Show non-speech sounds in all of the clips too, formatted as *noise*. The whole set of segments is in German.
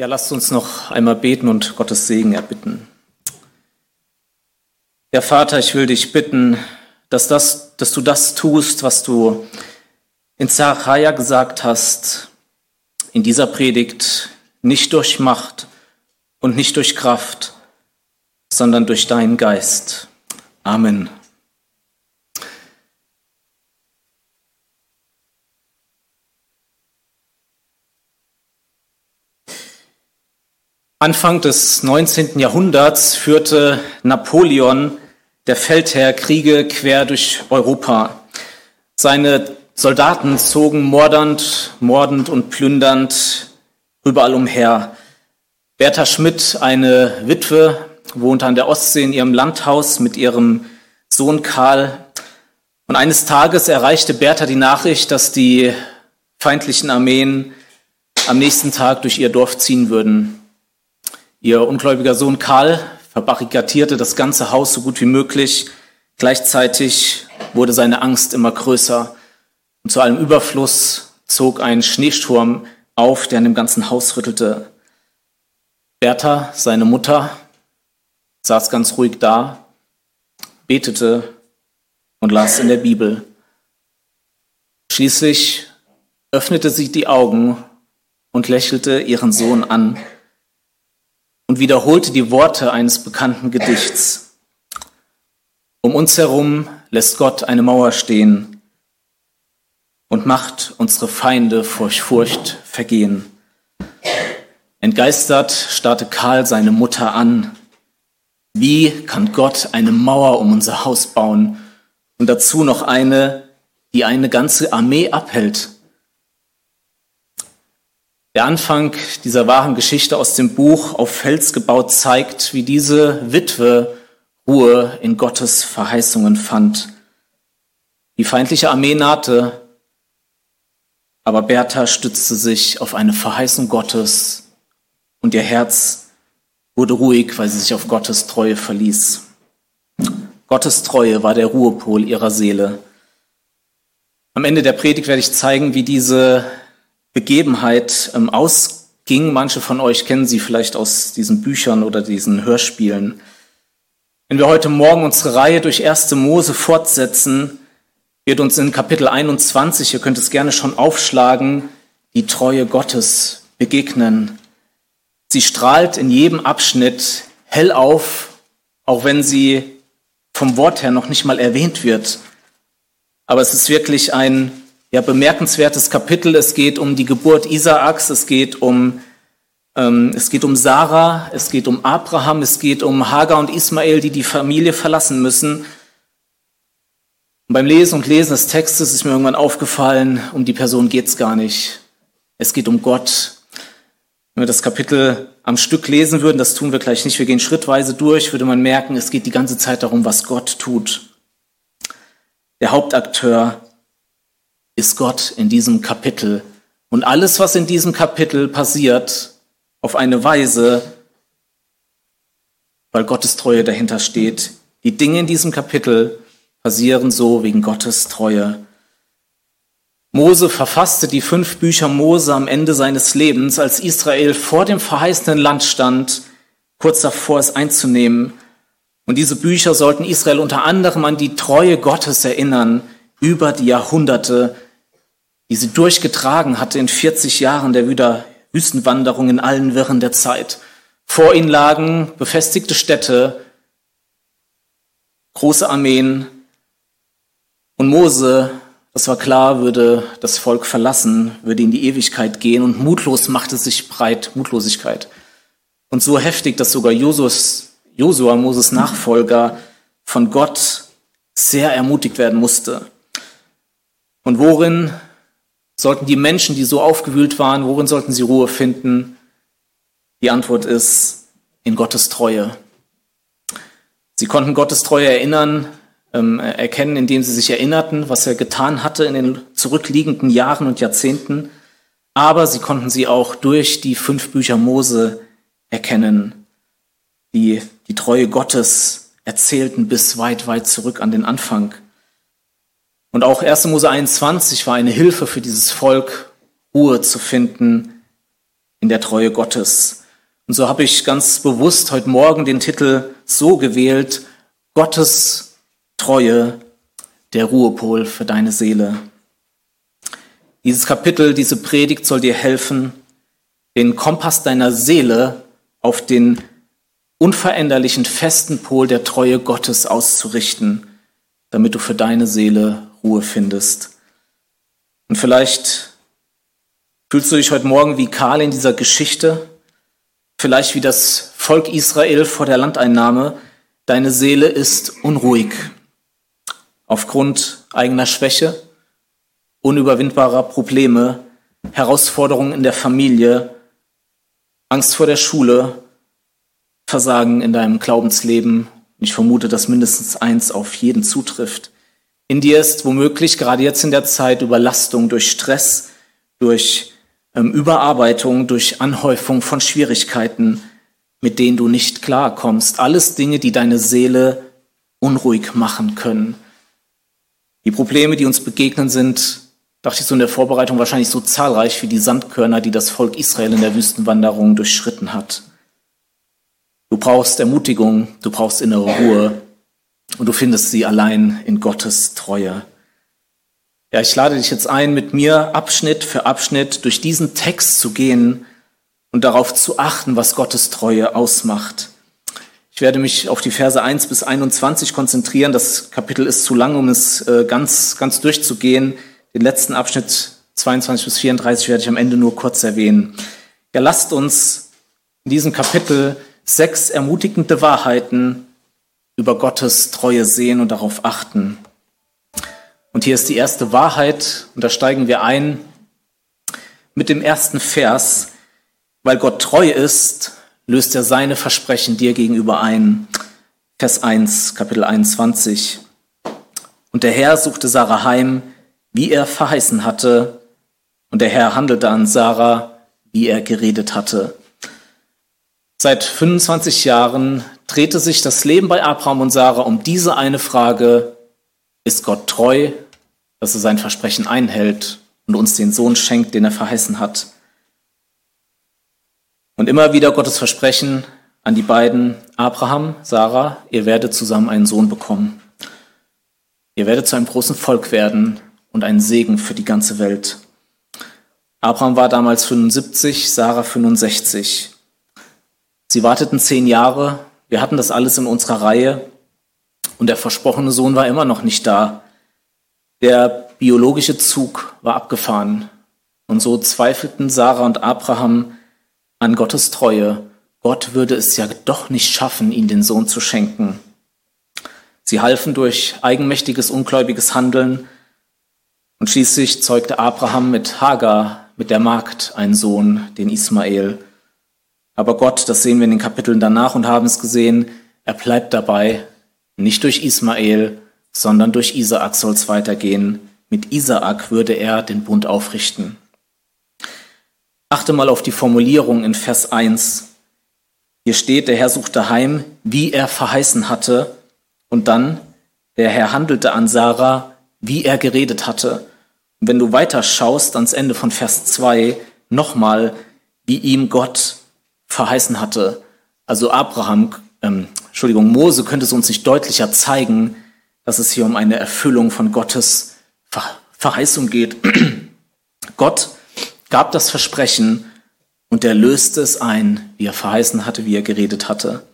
Ja, lasst uns noch einmal beten und Gottes Segen erbitten. Ja, Vater, ich will dich bitten, dass, das, dass du das tust, was du in Zachariah gesagt hast, in dieser Predigt, nicht durch Macht und nicht durch Kraft, sondern durch deinen Geist. Amen. Anfang des 19. Jahrhunderts führte Napoleon, der Feldherr, Kriege quer durch Europa. Seine Soldaten zogen mordernd, mordend und plündernd überall umher. Bertha Schmidt, eine Witwe, wohnte an der Ostsee in ihrem Landhaus mit ihrem Sohn Karl. Und eines Tages erreichte Bertha die Nachricht, dass die feindlichen Armeen am nächsten Tag durch ihr Dorf ziehen würden. Ihr ungläubiger Sohn Karl verbarrikadierte das ganze Haus so gut wie möglich. Gleichzeitig wurde seine Angst immer größer. Und zu allem Überfluss zog ein Schneesturm auf, der an dem ganzen Haus rüttelte. Bertha, seine Mutter, saß ganz ruhig da, betete und las in der Bibel. Schließlich öffnete sie die Augen und lächelte ihren Sohn an und wiederholte die Worte eines bekannten Gedichts. Um uns herum lässt Gott eine Mauer stehen und macht unsere Feinde vor Furcht vergehen. Entgeistert starrte Karl seine Mutter an. Wie kann Gott eine Mauer um unser Haus bauen und dazu noch eine, die eine ganze Armee abhält? Der Anfang dieser wahren Geschichte aus dem Buch auf Fels gebaut zeigt, wie diese Witwe Ruhe in Gottes Verheißungen fand. Die feindliche Armee nahte, aber Bertha stützte sich auf eine Verheißung Gottes und ihr Herz wurde ruhig, weil sie sich auf Gottes Treue verließ. Gottes Treue war der Ruhepol ihrer Seele. Am Ende der Predigt werde ich zeigen, wie diese Begebenheit ähm, ausging. Manche von euch kennen sie vielleicht aus diesen Büchern oder diesen Hörspielen. Wenn wir heute Morgen unsere Reihe durch erste Mose fortsetzen, wird uns in Kapitel 21, ihr könnt es gerne schon aufschlagen, die Treue Gottes begegnen. Sie strahlt in jedem Abschnitt hell auf, auch wenn sie vom Wort her noch nicht mal erwähnt wird. Aber es ist wirklich ein ja, bemerkenswertes Kapitel. Es geht um die Geburt Isaaks, es geht um, ähm, es geht um Sarah, es geht um Abraham, es geht um Hagar und Ismael, die die Familie verlassen müssen. Und beim Lesen und Lesen des Textes ist mir irgendwann aufgefallen, um die Person geht's gar nicht. Es geht um Gott. Wenn wir das Kapitel am Stück lesen würden, das tun wir gleich nicht, wir gehen schrittweise durch, würde man merken, es geht die ganze Zeit darum, was Gott tut. Der Hauptakteur ist Gott in diesem Kapitel. Und alles, was in diesem Kapitel passiert, auf eine Weise, weil Gottes Treue dahinter steht. Die Dinge in diesem Kapitel passieren so wegen Gottes Treue. Mose verfasste die fünf Bücher Mose am Ende seines Lebens, als Israel vor dem verheißenen Land stand, kurz davor es einzunehmen. Und diese Bücher sollten Israel unter anderem an die Treue Gottes erinnern über die Jahrhunderte, die sie durchgetragen hatte in 40 Jahren der Wüstenwanderung in allen Wirren der Zeit. Vor ihnen lagen befestigte Städte, große Armeen und Mose, das war klar, würde das Volk verlassen, würde in die Ewigkeit gehen und mutlos machte sich breit Mutlosigkeit. Und so heftig, dass sogar Josua, Moses Nachfolger, von Gott sehr ermutigt werden musste. Und worin Sollten die Menschen, die so aufgewühlt waren, worin sollten sie Ruhe finden? Die Antwort ist in Gottes Treue. Sie konnten Gottes Treue erinnern, ähm, erkennen, indem sie sich erinnerten, was er getan hatte in den zurückliegenden Jahren und Jahrzehnten. Aber sie konnten sie auch durch die fünf Bücher Mose erkennen, die die Treue Gottes erzählten bis weit, weit zurück an den Anfang. Und auch 1. Mose 21 war eine Hilfe für dieses Volk, Ruhe zu finden in der Treue Gottes. Und so habe ich ganz bewusst heute Morgen den Titel so gewählt, Gottes Treue, der Ruhepol für deine Seele. Dieses Kapitel, diese Predigt soll dir helfen, den Kompass deiner Seele auf den unveränderlichen festen Pol der Treue Gottes auszurichten, damit du für deine Seele Ruhe findest. Und vielleicht fühlst du dich heute Morgen wie Karl in dieser Geschichte, vielleicht wie das Volk Israel vor der Landeinnahme. Deine Seele ist unruhig aufgrund eigener Schwäche, unüberwindbarer Probleme, Herausforderungen in der Familie, Angst vor der Schule, Versagen in deinem Glaubensleben. Ich vermute, dass mindestens eins auf jeden zutrifft. In dir ist womöglich gerade jetzt in der Zeit Überlastung durch Stress, durch ähm, Überarbeitung, durch Anhäufung von Schwierigkeiten, mit denen du nicht klarkommst. Alles Dinge, die deine Seele unruhig machen können. Die Probleme, die uns begegnen, sind, dachte ich so in der Vorbereitung, wahrscheinlich so zahlreich wie die Sandkörner, die das Volk Israel in der Wüstenwanderung durchschritten hat. Du brauchst Ermutigung, du brauchst innere Ruhe, und du findest sie allein in Gottes Treue. Ja, ich lade dich jetzt ein, mit mir Abschnitt für Abschnitt durch diesen Text zu gehen und darauf zu achten, was Gottes Treue ausmacht. Ich werde mich auf die Verse 1 bis 21 konzentrieren. Das Kapitel ist zu lang, um es äh, ganz, ganz durchzugehen. Den letzten Abschnitt 22 bis 34 werde ich am Ende nur kurz erwähnen. Ja, lasst uns in diesem Kapitel sechs ermutigende Wahrheiten über Gottes Treue sehen und darauf achten. Und hier ist die erste Wahrheit, und da steigen wir ein mit dem ersten Vers. Weil Gott treu ist, löst er seine Versprechen dir gegenüber ein. Vers 1, Kapitel 21. Und der Herr suchte Sarah heim, wie er verheißen hatte, und der Herr handelte an Sarah, wie er geredet hatte. Seit 25 Jahren drehte sich das Leben bei Abraham und Sarah um diese eine Frage, ist Gott treu, dass er sein Versprechen einhält und uns den Sohn schenkt, den er verheißen hat. Und immer wieder Gottes Versprechen an die beiden, Abraham, Sarah, ihr werdet zusammen einen Sohn bekommen. Ihr werdet zu einem großen Volk werden und ein Segen für die ganze Welt. Abraham war damals 75, Sarah 65. Sie warteten zehn Jahre, wir hatten das alles in unserer Reihe und der versprochene Sohn war immer noch nicht da. Der biologische Zug war abgefahren und so zweifelten Sarah und Abraham an Gottes Treue. Gott würde es ja doch nicht schaffen, ihnen den Sohn zu schenken. Sie halfen durch eigenmächtiges, ungläubiges Handeln und schließlich zeugte Abraham mit Hagar, mit der Magd, einen Sohn, den Ismael. Aber Gott, das sehen wir in den Kapiteln danach und haben es gesehen, er bleibt dabei, nicht durch Ismael, sondern durch Isaak soll es weitergehen. Mit Isaak würde er den Bund aufrichten. Achte mal auf die Formulierung in Vers 1. Hier steht, der Herr suchte heim, wie er verheißen hatte. Und dann, der Herr handelte an Sarah, wie er geredet hatte. Und wenn du weiter schaust ans Ende von Vers 2, nochmal, wie ihm Gott verheißen hatte. Also Abraham, ähm, Entschuldigung, Mose könnte es uns nicht deutlicher zeigen, dass es hier um eine Erfüllung von Gottes Ver Verheißung geht. *clears throat* Gott gab das Versprechen und er löste es ein, wie er verheißen hatte, wie er geredet hatte.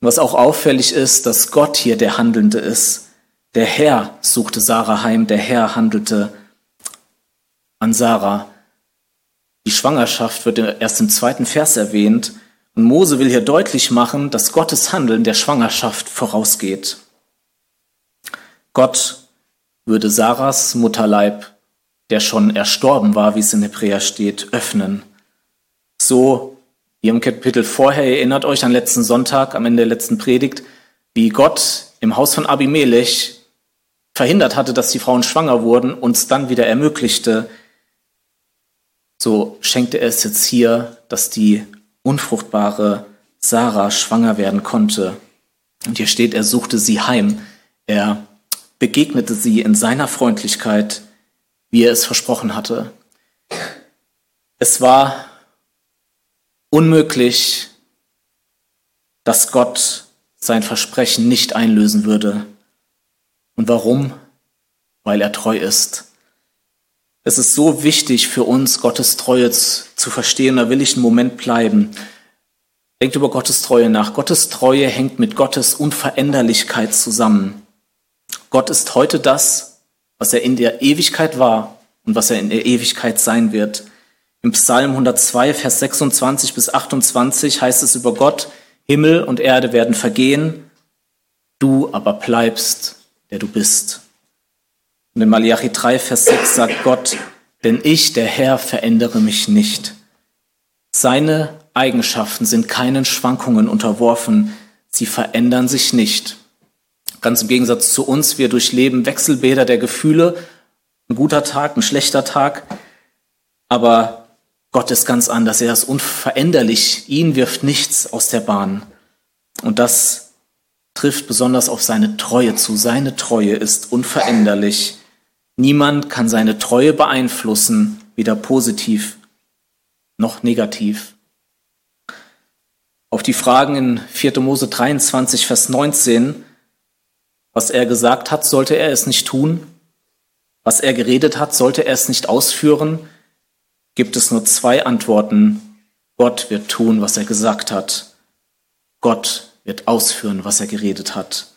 Was auch auffällig ist, dass Gott hier der Handelnde ist. Der Herr suchte Sarah heim, der Herr handelte an Sarah. Die Schwangerschaft wird erst im zweiten Vers erwähnt. Und Mose will hier deutlich machen, dass Gottes Handeln der Schwangerschaft vorausgeht. Gott würde Sarahs Mutterleib, der schon erstorben war, wie es in Hebräer steht, öffnen. So, wie im Kapitel vorher, erinnert euch an letzten Sonntag, am Ende der letzten Predigt, wie Gott im Haus von Abimelech verhindert hatte, dass die Frauen schwanger wurden, uns dann wieder ermöglichte, so schenkte er es jetzt hier, dass die unfruchtbare Sarah schwanger werden konnte. Und hier steht, er suchte sie heim. Er begegnete sie in seiner Freundlichkeit, wie er es versprochen hatte. Es war unmöglich, dass Gott sein Versprechen nicht einlösen würde. Und warum? Weil er treu ist. Es ist so wichtig für uns, Gottes Treue zu verstehen. Da will ich einen Moment bleiben. Denkt über Gottes Treue nach. Gottes Treue hängt mit Gottes Unveränderlichkeit zusammen. Gott ist heute das, was er in der Ewigkeit war und was er in der Ewigkeit sein wird. Im Psalm 102, Vers 26 bis 28 heißt es über Gott, Himmel und Erde werden vergehen, du aber bleibst, der du bist. Und in Malachi 3, Vers 6 sagt Gott, denn ich, der Herr, verändere mich nicht. Seine Eigenschaften sind keinen Schwankungen unterworfen, sie verändern sich nicht. Ganz im Gegensatz zu uns, wir durchleben Wechselbäder der Gefühle, ein guter Tag, ein schlechter Tag, aber Gott ist ganz anders. Er ist unveränderlich. Ihn wirft nichts aus der Bahn. Und das trifft besonders auf seine Treue zu. Seine Treue ist unveränderlich. Niemand kann seine Treue beeinflussen, weder positiv noch negativ. Auf die Fragen in 4. Mose 23, Vers 19, was er gesagt hat, sollte er es nicht tun? Was er geredet hat, sollte er es nicht ausführen? gibt es nur zwei Antworten. Gott wird tun, was er gesagt hat. Gott wird ausführen, was er geredet hat.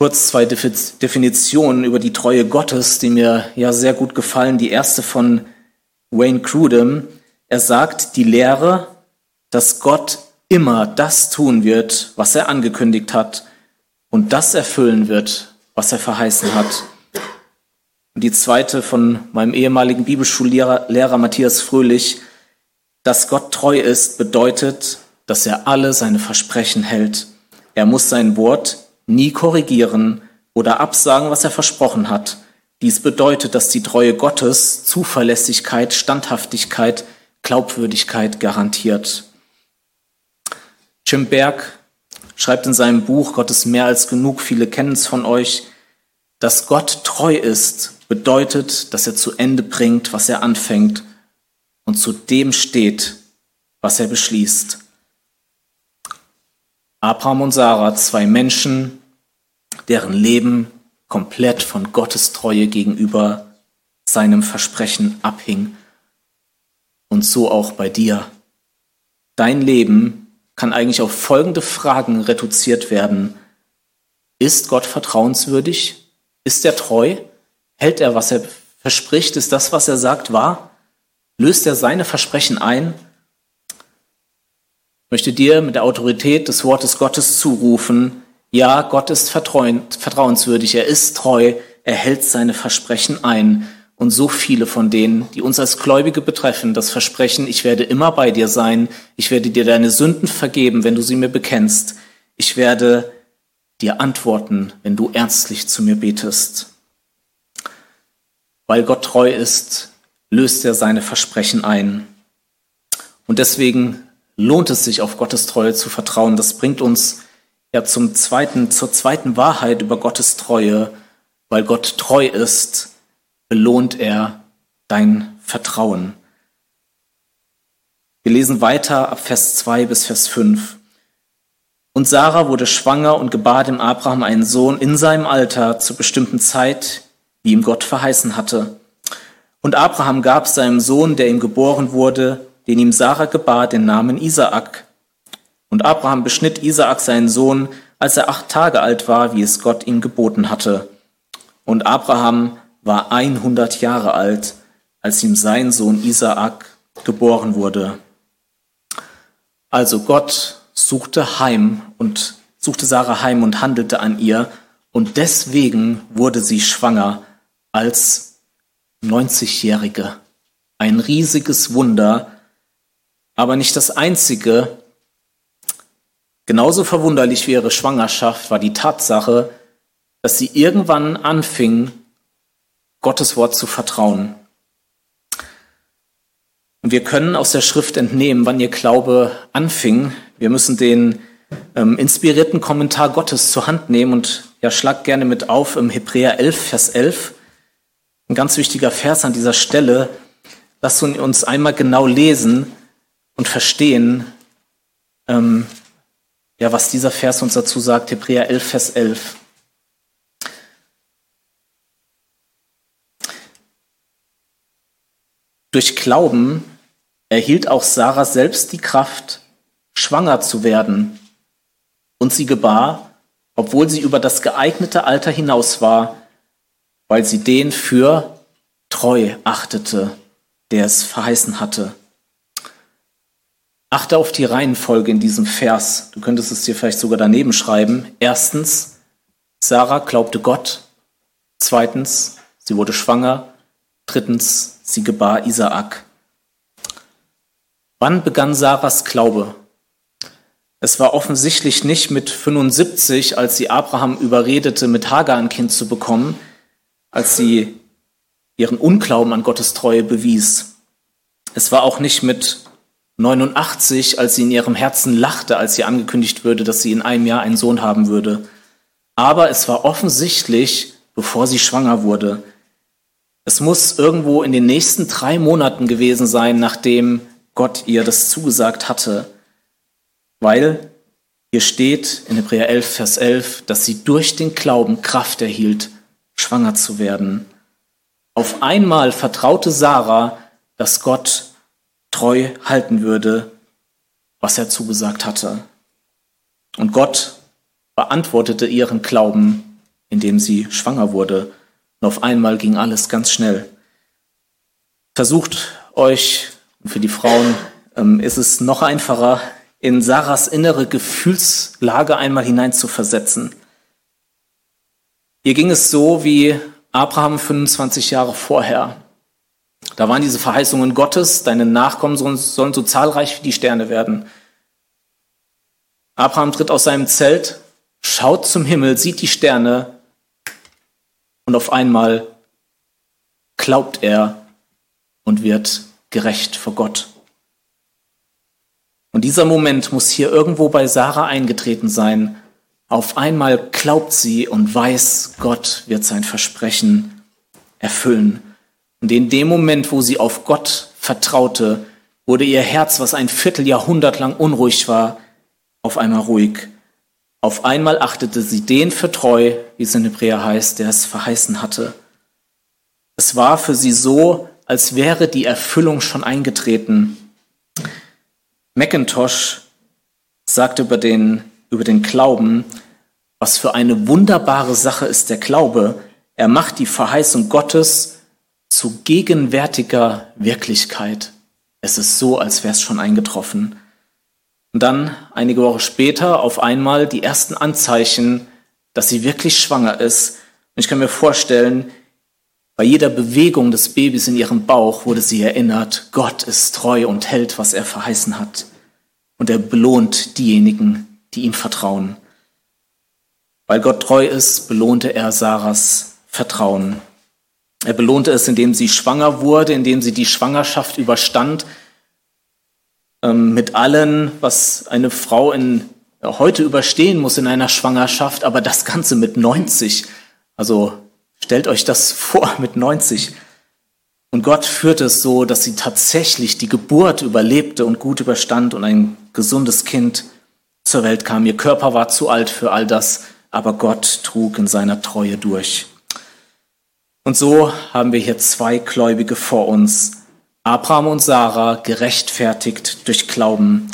Kurz zwei Definitionen über die Treue Gottes, die mir ja sehr gut gefallen. Die erste von Wayne Crudem. Er sagt, die Lehre, dass Gott immer das tun wird, was er angekündigt hat und das erfüllen wird, was er verheißen hat. Und die zweite von meinem ehemaligen Bibelschullehrer Lehrer Matthias Fröhlich, dass Gott treu ist, bedeutet, dass er alle seine Versprechen hält. Er muss sein Wort nie korrigieren oder absagen, was er versprochen hat. Dies bedeutet, dass die Treue Gottes Zuverlässigkeit, Standhaftigkeit, Glaubwürdigkeit garantiert. Jim Berg schreibt in seinem Buch Gott ist mehr als genug, viele kennen es von euch, dass Gott treu ist, bedeutet, dass er zu Ende bringt, was er anfängt und zu dem steht, was er beschließt. Abraham und Sarah, zwei Menschen, deren Leben komplett von Gottes Treue gegenüber seinem Versprechen abhing. Und so auch bei dir. Dein Leben kann eigentlich auf folgende Fragen reduziert werden. Ist Gott vertrauenswürdig? Ist er treu? Hält er, was er verspricht? Ist das, was er sagt, wahr? Löst er seine Versprechen ein? Möchte dir mit der Autorität des Wortes Gottes zurufen, ja, Gott ist vertrauenswürdig, er ist treu, er hält seine Versprechen ein. Und so viele von denen, die uns als Gläubige betreffen, das Versprechen, ich werde immer bei dir sein, ich werde dir deine Sünden vergeben, wenn du sie mir bekennst, ich werde dir antworten, wenn du ernstlich zu mir betest. Weil Gott treu ist, löst er seine Versprechen ein. Und deswegen lohnt es sich, auf Gottes Treue zu vertrauen. Das bringt uns ja zum zweiten, zur zweiten Wahrheit über Gottes Treue. Weil Gott treu ist, belohnt er dein Vertrauen. Wir lesen weiter ab Vers 2 bis Vers 5. Und Sarah wurde schwanger und gebar dem Abraham einen Sohn in seinem Alter zur bestimmten Zeit, wie ihm Gott verheißen hatte. Und Abraham gab seinem Sohn, der ihm geboren wurde, den ihm Sarah gebar, den Namen Isaak. Und Abraham beschnitt Isaak seinen Sohn, als er acht Tage alt war, wie es Gott ihm geboten hatte. Und Abraham war 100 Jahre alt, als ihm sein Sohn Isaak geboren wurde. Also Gott suchte heim und suchte Sarah heim und handelte an ihr, und deswegen wurde sie schwanger als 90-Jährige. Ein riesiges Wunder, aber nicht das einzige. Genauso verwunderlich wie ihre Schwangerschaft war die Tatsache, dass sie irgendwann anfing, Gottes Wort zu vertrauen. Und wir können aus der Schrift entnehmen, wann ihr Glaube anfing. Wir müssen den ähm, inspirierten Kommentar Gottes zur Hand nehmen und ja, schlag gerne mit auf im Hebräer 11, Vers 11. Ein ganz wichtiger Vers an dieser Stelle. lasst uns einmal genau lesen und verstehen, ähm, ja, was dieser Vers uns dazu sagt, Hebräer 11, Vers 11. Durch Glauben erhielt auch Sarah selbst die Kraft, schwanger zu werden. Und sie gebar, obwohl sie über das geeignete Alter hinaus war, weil sie den für treu achtete, der es verheißen hatte. Achte auf die Reihenfolge in diesem Vers. Du könntest es dir vielleicht sogar daneben schreiben. Erstens, Sarah glaubte Gott. Zweitens, sie wurde schwanger. Drittens, sie gebar Isaak. Wann begann Sarahs Glaube? Es war offensichtlich nicht mit 75, als sie Abraham überredete, mit Hagar ein Kind zu bekommen, als sie ihren Unglauben an Gottes Treue bewies. Es war auch nicht mit 89, als sie in ihrem Herzen lachte, als sie angekündigt würde, dass sie in einem Jahr einen Sohn haben würde. Aber es war offensichtlich, bevor sie schwanger wurde. Es muss irgendwo in den nächsten drei Monaten gewesen sein, nachdem Gott ihr das zugesagt hatte. Weil hier steht in Hebräer 11, Vers 11, dass sie durch den Glauben Kraft erhielt, schwanger zu werden. Auf einmal vertraute Sarah, dass Gott treu halten würde, was er zugesagt hatte. Und Gott beantwortete ihren Glauben, indem sie schwanger wurde. Und auf einmal ging alles ganz schnell. Versucht euch, und für die Frauen ähm, ist es noch einfacher, in Sarahs innere Gefühlslage einmal hineinzuversetzen. Ihr ging es so wie Abraham 25 Jahre vorher. Da waren diese Verheißungen Gottes, deine Nachkommen sollen, so zahlreich wie die Sterne werden. Abraham tritt aus seinem Zelt, schaut zum Himmel, sieht die Sterne und auf einmal glaubt er und wird gerecht vor Gott. Und dieser Moment muss hier irgendwo bei Sarah eingetreten sein. Auf einmal glaubt sie und weiß, Gott wird sein Versprechen erfüllen. Und in dem Moment, wo sie auf Gott vertraute, wurde ihr Herz, was ein Vierteljahrhundert lang unruhig war, auf einmal ruhig. Auf einmal achtete sie den für treu, wie es in Hebräer heißt, der es verheißen hatte. Es war für sie so, als wäre die Erfüllung schon eingetreten. McIntosh sagt über den, über den Glauben, was für eine wunderbare Sache ist der Glaube. Er macht die Verheißung Gottes zu gegenwärtiger Wirklichkeit. Es ist so, als wäre es schon eingetroffen. Und dann, einige Wochen später, auf einmal die ersten Anzeichen, dass sie wirklich schwanger ist. Und ich kann mir vorstellen, bei jeder Bewegung des Babys in ihrem Bauch wurde sie erinnert, Gott ist treu und hält, was er verheißen hat. Und er belohnt diejenigen, die ihm vertrauen. Weil Gott treu ist, belohnte er Sarahs Vertrauen. Er belohnte es, indem sie schwanger wurde, indem sie die Schwangerschaft überstand, ähm, mit allen, was eine Frau in, heute überstehen muss in einer Schwangerschaft, aber das Ganze mit 90. Also Stellt euch das *laughs* vor mit 90. Und Gott führte es so, dass sie tatsächlich die Geburt überlebte und gut überstand und ein gesundes Kind zur Welt kam. Ihr Körper war zu alt für all das, aber Gott trug in seiner Treue durch. Und so haben wir hier zwei Gläubige vor uns, Abraham und Sarah, gerechtfertigt durch Glauben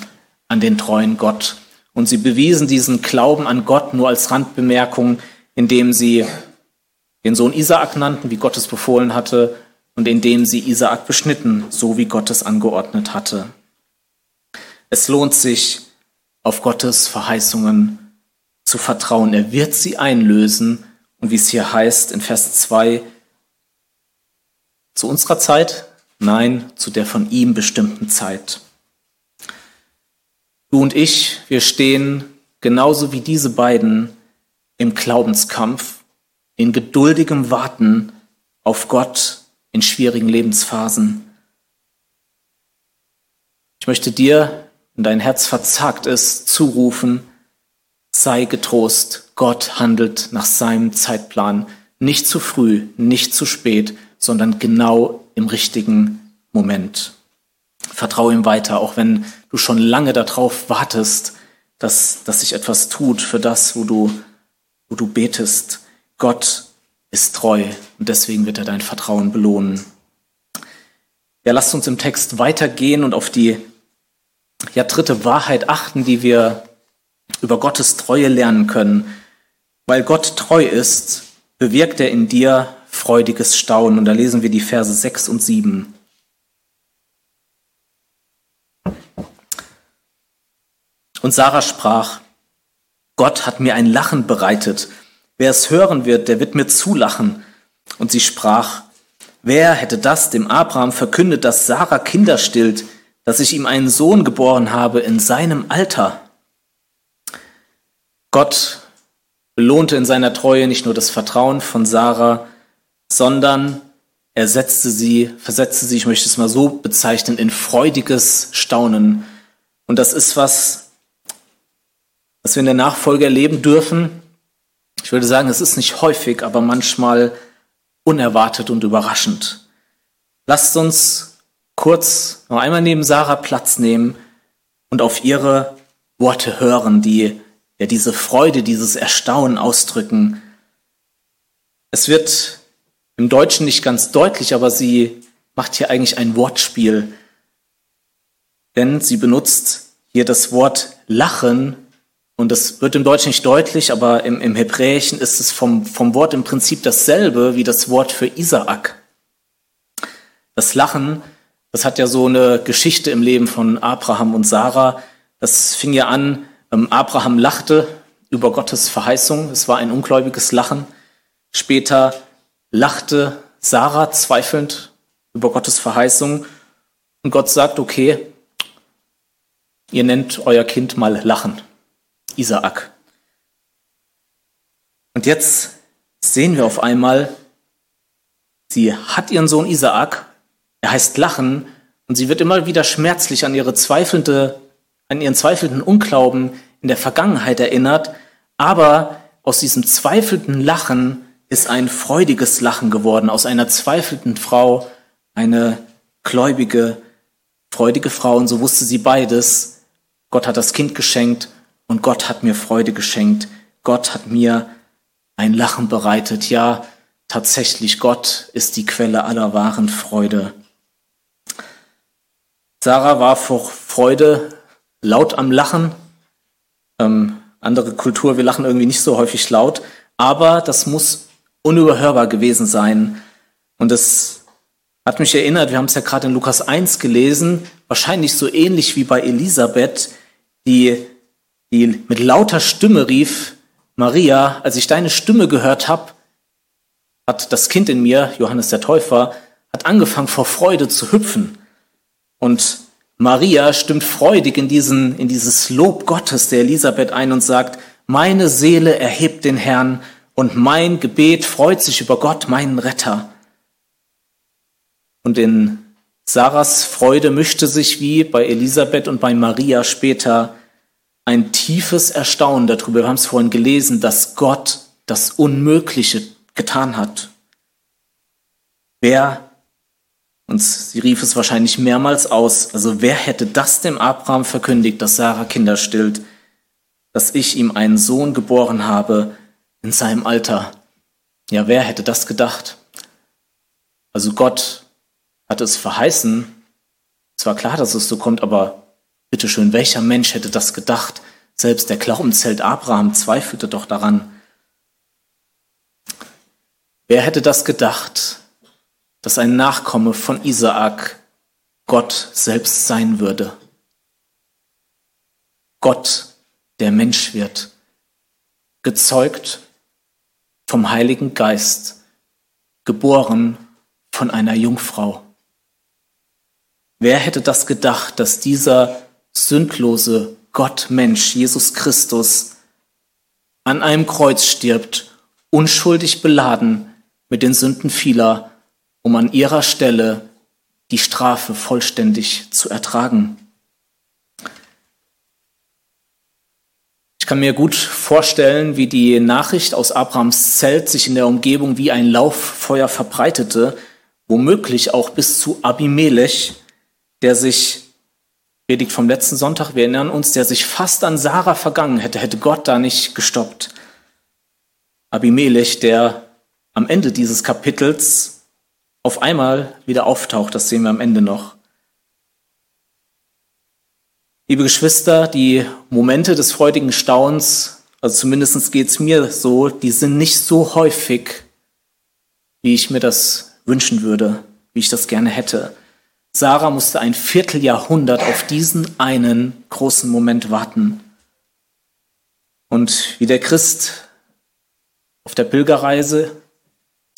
an den treuen Gott. Und sie bewiesen diesen Glauben an Gott nur als Randbemerkung, indem sie den Sohn Isaak nannten, wie Gott es befohlen hatte, und indem sie Isaak beschnitten, so wie Gott es angeordnet hatte. Es lohnt sich, auf Gottes Verheißungen zu vertrauen. Er wird sie einlösen und wie es hier heißt in Vers 2, zu unserer Zeit? Nein, zu der von ihm bestimmten Zeit. Du und ich, wir stehen genauso wie diese beiden im Glaubenskampf in geduldigem Warten auf Gott in schwierigen Lebensphasen. Ich möchte dir, wenn dein Herz verzagt ist, zurufen, sei getrost, Gott handelt nach seinem Zeitplan, nicht zu früh, nicht zu spät, sondern genau im richtigen Moment. Vertraue ihm weiter, auch wenn du schon lange darauf wartest, dass, dass sich etwas tut für das, wo du, wo du betest. Gott ist treu und deswegen wird er dein Vertrauen belohnen. Ja, lasst uns im Text weitergehen und auf die ja, dritte Wahrheit achten, die wir über Gottes Treue lernen können. Weil Gott treu ist, bewirkt er in dir freudiges Staunen. Und da lesen wir die Verse 6 und 7. Und Sarah sprach, Gott hat mir ein Lachen bereitet. Wer es hören wird, der wird mir zulachen. Und sie sprach, wer hätte das dem Abraham verkündet, dass Sarah Kinder stillt, dass ich ihm einen Sohn geboren habe in seinem Alter? Gott belohnte in seiner Treue nicht nur das Vertrauen von Sarah, sondern er setzte sie, versetzte sie, ich möchte es mal so bezeichnen, in freudiges Staunen. Und das ist was, was wir in der Nachfolge erleben dürfen, ich würde sagen, es ist nicht häufig, aber manchmal unerwartet und überraschend. Lasst uns kurz noch einmal neben Sarah Platz nehmen und auf ihre Worte hören, die ja diese Freude, dieses Erstaunen ausdrücken. Es wird im Deutschen nicht ganz deutlich, aber sie macht hier eigentlich ein Wortspiel. Denn sie benutzt hier das Wort lachen und das wird im Deutschen nicht deutlich, aber im, im Hebräischen ist es vom, vom Wort im Prinzip dasselbe wie das Wort für Isaak. Das Lachen, das hat ja so eine Geschichte im Leben von Abraham und Sarah. Das fing ja an, ähm, Abraham lachte über Gottes Verheißung. Es war ein ungläubiges Lachen. Später lachte Sarah zweifelnd über Gottes Verheißung. Und Gott sagt, okay, ihr nennt euer Kind mal Lachen. Isaak. Und jetzt sehen wir auf einmal, sie hat ihren Sohn Isaak, er heißt Lachen, und sie wird immer wieder schmerzlich an ihre zweifelnde, an ihren zweifelnden Unglauben in der Vergangenheit erinnert, aber aus diesem zweifelnden Lachen ist ein freudiges Lachen geworden, aus einer zweifelnden Frau eine gläubige, freudige Frau, und so wusste sie beides. Gott hat das Kind geschenkt und Gott hat mir Freude geschenkt. Gott hat mir ein Lachen bereitet. Ja, tatsächlich, Gott ist die Quelle aller wahren Freude. Sarah war vor Freude laut am Lachen. Ähm, andere Kultur, wir lachen irgendwie nicht so häufig laut, aber das muss unüberhörbar gewesen sein. Und es hat mich erinnert, wir haben es ja gerade in Lukas 1 gelesen, wahrscheinlich so ähnlich wie bei Elisabeth, die die mit lauter Stimme rief, Maria, als ich deine Stimme gehört habe, hat das Kind in mir, Johannes der Täufer, hat angefangen vor Freude zu hüpfen. Und Maria stimmt freudig in, diesen, in dieses Lob Gottes der Elisabeth ein und sagt, meine Seele erhebt den Herrn und mein Gebet freut sich über Gott, meinen Retter. Und in Sarahs Freude mischte sich wie bei Elisabeth und bei Maria später ein tiefes Erstaunen darüber. Wir haben es vorhin gelesen, dass Gott das Unmögliche getan hat. Wer, und sie rief es wahrscheinlich mehrmals aus, also wer hätte das dem Abraham verkündigt, dass Sarah Kinder stillt, dass ich ihm einen Sohn geboren habe in seinem Alter? Ja, wer hätte das gedacht? Also Gott hat es verheißen. Es war klar, dass es so kommt, aber Bitteschön, welcher Mensch hätte das gedacht? Selbst der Glaubensheld Abraham zweifelte doch daran. Wer hätte das gedacht, dass ein Nachkomme von Isaak Gott selbst sein würde? Gott, der Mensch wird, gezeugt vom Heiligen Geist, geboren von einer Jungfrau. Wer hätte das gedacht, dass dieser sündlose Gott Mensch, Jesus Christus, an einem Kreuz stirbt, unschuldig beladen mit den Sünden vieler, um an ihrer Stelle die Strafe vollständig zu ertragen. Ich kann mir gut vorstellen, wie die Nachricht aus Abrahams Zelt sich in der Umgebung wie ein Lauffeuer verbreitete womöglich auch bis zu Abimelech, der sich, Predigt vom letzten Sonntag, wir erinnern uns, der sich fast an Sarah vergangen hätte, hätte Gott da nicht gestoppt. Abimelech, der am Ende dieses Kapitels auf einmal wieder auftaucht, das sehen wir am Ende noch. Liebe Geschwister, die Momente des freudigen Staunens, also zumindest geht es mir so, die sind nicht so häufig, wie ich mir das wünschen würde, wie ich das gerne hätte. Sarah musste ein Vierteljahrhundert auf diesen einen großen Moment warten. Und wie der Christ auf der Pilgerreise,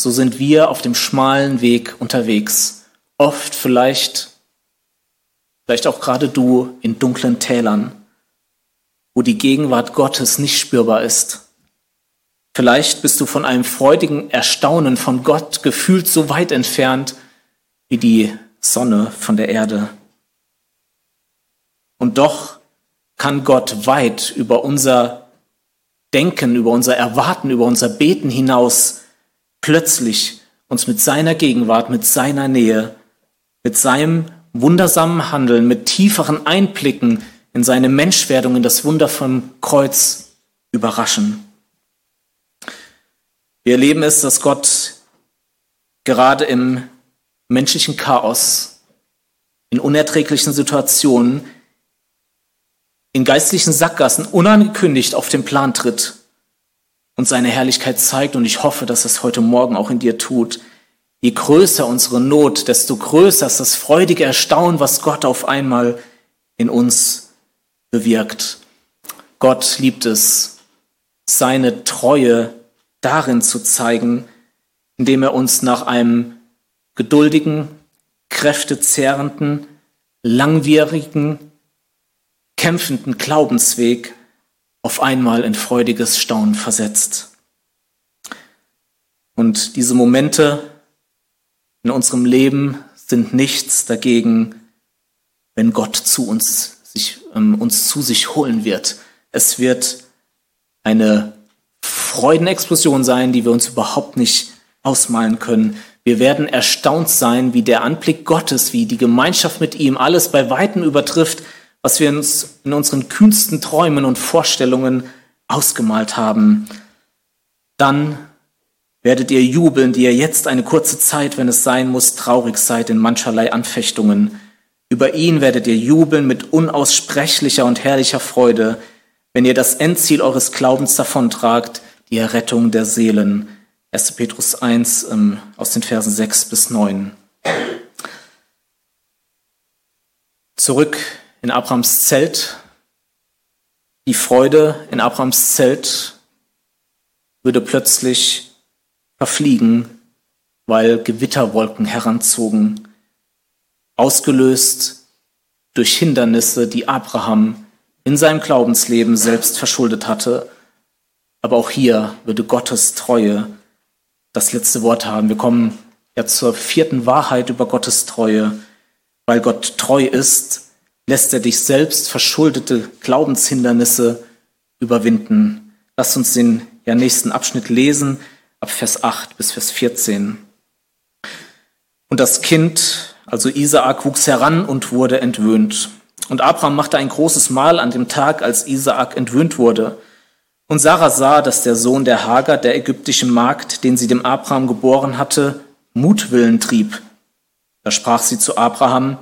so sind wir auf dem schmalen Weg unterwegs. Oft vielleicht, vielleicht auch gerade du in dunklen Tälern, wo die Gegenwart Gottes nicht spürbar ist. Vielleicht bist du von einem freudigen Erstaunen von Gott gefühlt so weit entfernt wie die Sonne von der Erde. Und doch kann Gott weit über unser Denken, über unser Erwarten, über unser Beten hinaus plötzlich uns mit seiner Gegenwart, mit seiner Nähe, mit seinem wundersamen Handeln, mit tieferen Einblicken in seine Menschwerdung, in das Wunder vom Kreuz überraschen. Wir erleben es, dass Gott gerade im menschlichen Chaos, in unerträglichen Situationen, in geistlichen Sackgassen unangekündigt auf den Plan tritt und seine Herrlichkeit zeigt. Und ich hoffe, dass es heute Morgen auch in dir tut. Je größer unsere Not, desto größer ist das freudige Erstaunen, was Gott auf einmal in uns bewirkt. Gott liebt es, seine Treue darin zu zeigen, indem er uns nach einem geduldigen, kräftezehrenden, langwierigen, kämpfenden Glaubensweg auf einmal in freudiges Staunen versetzt. Und diese Momente in unserem Leben sind nichts dagegen, wenn Gott zu uns, sich, ähm, uns zu sich holen wird. Es wird eine Freudenexplosion sein, die wir uns überhaupt nicht ausmalen können. Wir werden erstaunt sein, wie der Anblick Gottes, wie die Gemeinschaft mit ihm alles bei weitem übertrifft, was wir uns in unseren kühnsten Träumen und Vorstellungen ausgemalt haben. Dann werdet ihr jubeln, die ihr jetzt eine kurze Zeit, wenn es sein muss, traurig seid in mancherlei Anfechtungen. Über ihn werdet ihr jubeln mit unaussprechlicher und herrlicher Freude, wenn ihr das Endziel eures Glaubens davontragt, die Errettung der Seelen. 1. Petrus 1 ähm, aus den Versen 6 bis 9. Zurück in Abrahams Zelt. Die Freude in Abrahams Zelt würde plötzlich verfliegen, weil Gewitterwolken heranzogen, ausgelöst durch Hindernisse, die Abraham in seinem Glaubensleben selbst verschuldet hatte aber auch hier würde Gottes Treue das letzte Wort haben. Wir kommen ja zur vierten Wahrheit über Gottes Treue. Weil Gott treu ist, lässt er dich selbst verschuldete Glaubenshindernisse überwinden. Lass uns den ja, nächsten Abschnitt lesen, ab Vers 8 bis Vers 14. Und das Kind, also Isaak, wuchs heran und wurde entwöhnt. Und Abraham machte ein großes Mahl an dem Tag, als Isaak entwöhnt wurde. Und Sarah sah, dass der Sohn der Hagar, der ägyptischen Magd, den sie dem Abraham geboren hatte, Mutwillen trieb. Da sprach sie zu Abraham,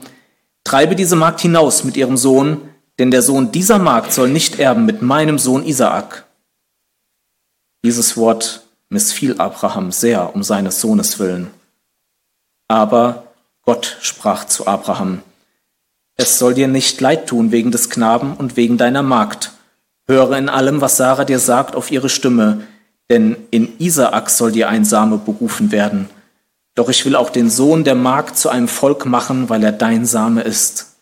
treibe diese Magd hinaus mit ihrem Sohn, denn der Sohn dieser Magd soll nicht erben mit meinem Sohn Isaak. Dieses Wort missfiel Abraham sehr um seines Sohnes willen. Aber Gott sprach zu Abraham, es soll dir nicht leid tun wegen des Knaben und wegen deiner Magd, Höre in allem, was Sarah dir sagt, auf ihre Stimme, denn in Isaak soll dir ein Same berufen werden. Doch ich will auch den Sohn der Magd zu einem Volk machen, weil er dein Same ist.